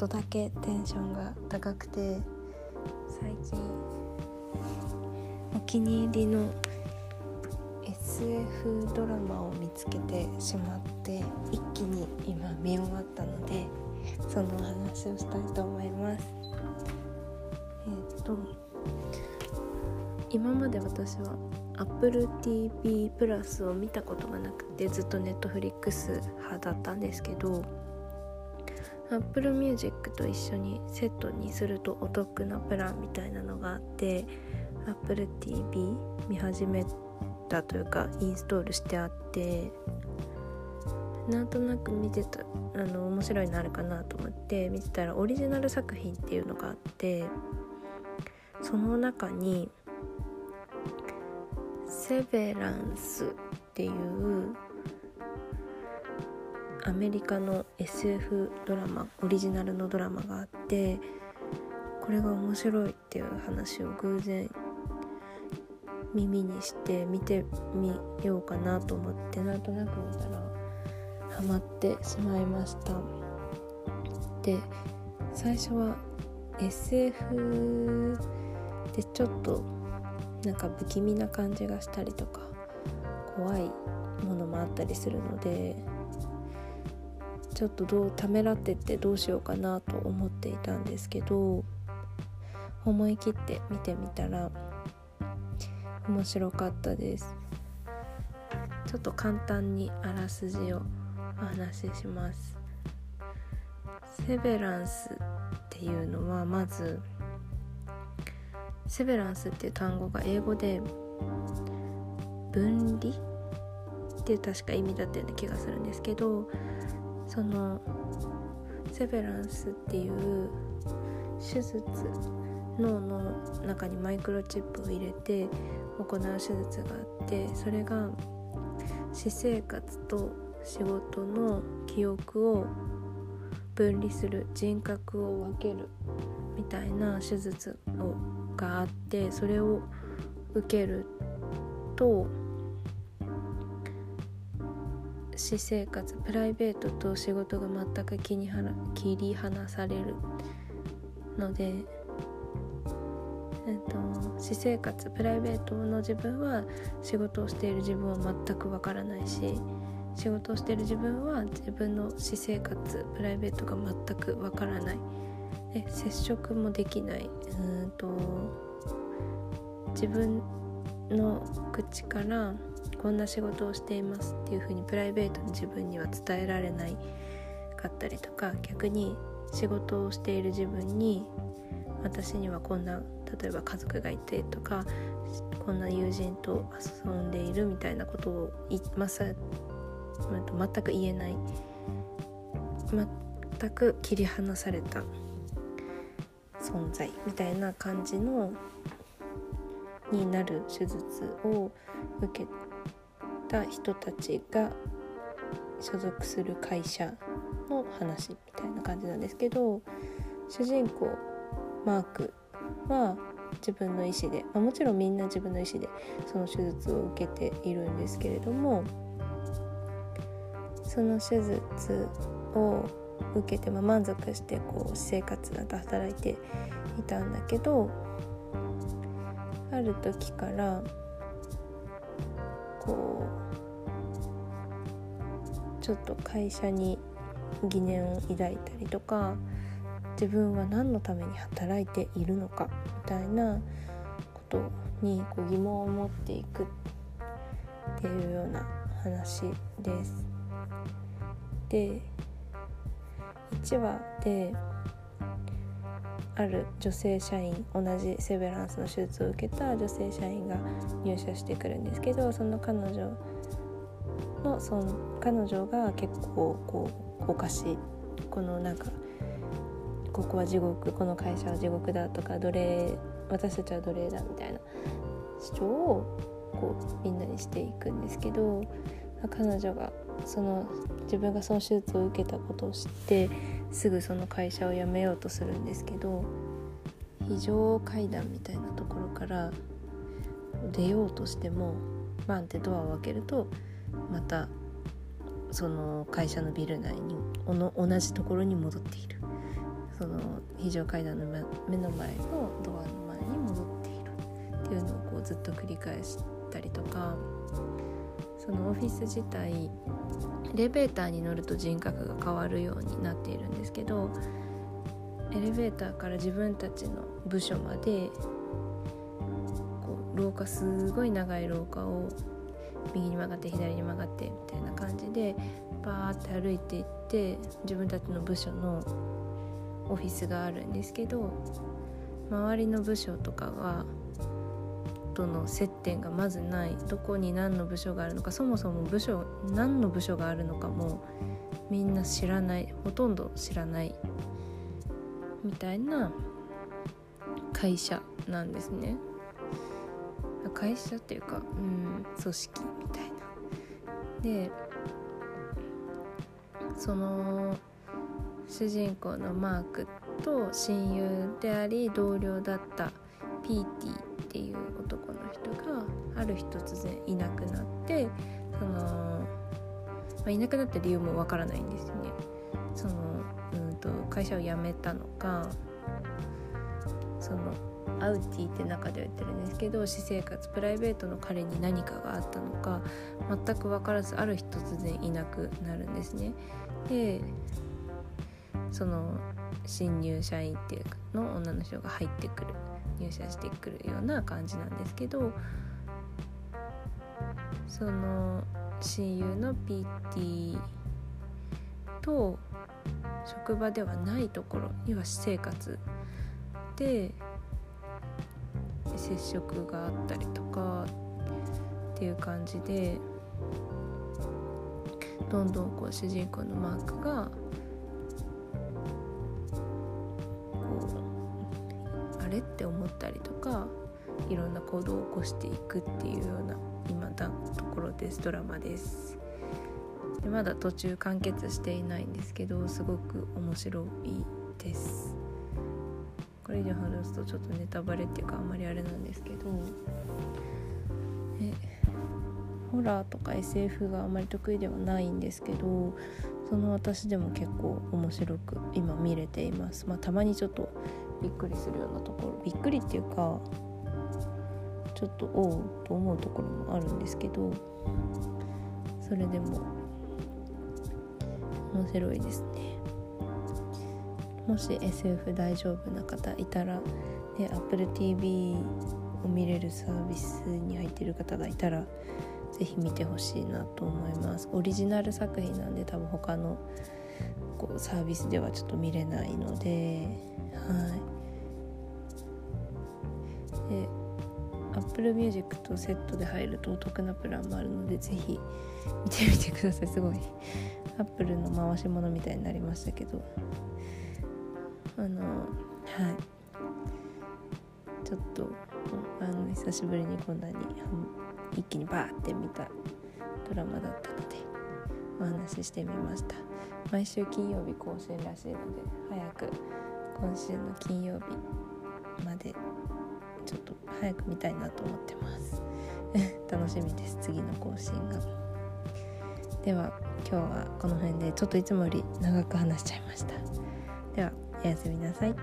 とだけテンションが高くて最近お気に入りの SF ドラマを見つけてしまって一気に今見終わったのでそのお話をしたいと思います。えっ、と今まで私は Apple TV プラスを見たことがなくてずっと Netflix 派だったんですけど Apple Music と一緒にセットにするとお得なプランみたいなのがあって Apple TV 見始めたというかインストールしてあってなんとなく見てたあの面白いのあるかなと思って見てたらオリジナル作品っていうのがあってその中に「セベランス」っていうアメリカの SF ドラマオリジナルのドラマがあってこれが面白いっていう話を偶然耳にして見てみようかなと思ってなんとなく見たらハマってしまいました。で最初は SF でちょっとなんか不気味な感じがしたりとか怖いものもあったりするのでちょっとどうためらってってどうしようかなと思っていたんですけど思い切って見てみたら面白かったです。ちょっと簡単にあらすじをお話しします。セベランスっていうのはまずセベランスっていう単語が英語で分離っていう確か意味だったような気がするんですけどそのセベランスっていう手術脳の中にマイクロチップを入れて行う手術があってそれが私生活と仕事の記憶を分離する人格を分けるみたいな手術をがあってそれを受けると私生活プライベートと仕事が全く切り離される。ので、えっと、私生活プライベートの自分は仕事をしている自分は全くわからないし仕事をしている自分は自分の私生活プライベートが全くわからない。で接触もできない。うんと自分の口からこんな仕事をしていますっていうふうにプライベートの自分には伝えられないかったりとか逆に仕事をしている自分に私にはこんな例えば家族がいてとかこんな友人と遊んでいるみたいなことをいまさ全く言えない。全く切り離された存在みたいな感じのになる手術を受けた人たちが所属する会社の話みたいな感じなんですけど主人公マークは自分の意思で、まあ、もちろんみんな自分の意思でその手術を受けているんですけれどもその手術を受けて、ま、満足してこう生活だと働いていたんだけどある時からこうちょっと会社に疑念を抱いたりとか自分は何のために働いているのかみたいなことにこう疑問を持っていくっていうような話です。で1話である女性社員同じセベランスの手術を受けた女性社員が入社してくるんですけどその彼女のその彼女が結構こうおかしい。このなんかここは地獄この会社は地獄だとか奴隷私たちは奴隷だみたいな主張をこうみんなにしていくんですけど彼女がその自分がその手術を受けたことを知ってすぐその会社を辞めようとするんですけど非常階段みたいなところから出ようとしてもバンってドアを開けるとまたその会社のビル内に同じところに戻っている。その非常階段の目の前のドアの前に戻っている。っていうのをこうずっと繰り返したりとかそのオフィス自体エレベーターに乗ると人格が変わるようになっているんですけどエレベーターから自分たちの部署までこう廊下すごい長い廊下を右に曲がって左に曲がってみたいな感じでバーって歩いていって自分たちの部署のオフィスがあるんですけど周りの部署とかがとの接点がまずないどこに何の部署があるのかそもそも部署何の部署があるのかもみんな知らないほとんど知らないみたいな会社なんですね。会社っていうかうん組織みたいなでその主人公のマークと親友であり同僚だったピーティっていう男の人がある日突然いなくなってその、まあ、いなくなった理由もわからないんですね。そのうんと会社を辞めたのかそのアウティって中では言ってるんですけど私生活プライベートの彼に何かがあったのか全く分からずある日突然いなくなるんですね。でその新入社員っていうかの女の人が入ってくる入社してくるような感じなんですけどその親友の PT と職場ではないところには私生活で接触があったりとかっていう感じでどんどんこう主人公のマークがあれって思ったりとかいろんな行動を起こしていくっていうような今だところです。ドラマです。でまだ途中完結していないんですけどすごく面白いです。これ以上話すとちょっとネタバレっていうかあんまりあれなんですけど。えホラーとか SF があまり得意ではないんですけどその私でも結構面白く今見れています。まあたまにちょっとびっくりするようなところびっくりっていうかちょっとおうと思うところもあるんですけどそれでも面白いですね。もし SF 大丈夫な方いたら、ね、Apple TV を見れるサービスに入ってる方がいたら是非見てほしいなと思います。オリジナル作品なんで多分他のこうサービスではちょっと見れないのではい。で Apple Music とセットで入るとお得なプランもあるのでぜひ見てみてください。すごい Apple の回し物みたいになりましたけど。あのはい。ちょっとあの久しぶりにこんなに一気にバーって見たドラマだったのでお話ししてみました。毎週金曜日更新らしいので早く今週の金曜日までちょっと早く見たいなと思ってます。楽しみです次の更新が。では今日はこの辺でちょっといつもより長く話しちゃいました。おやすみなさい。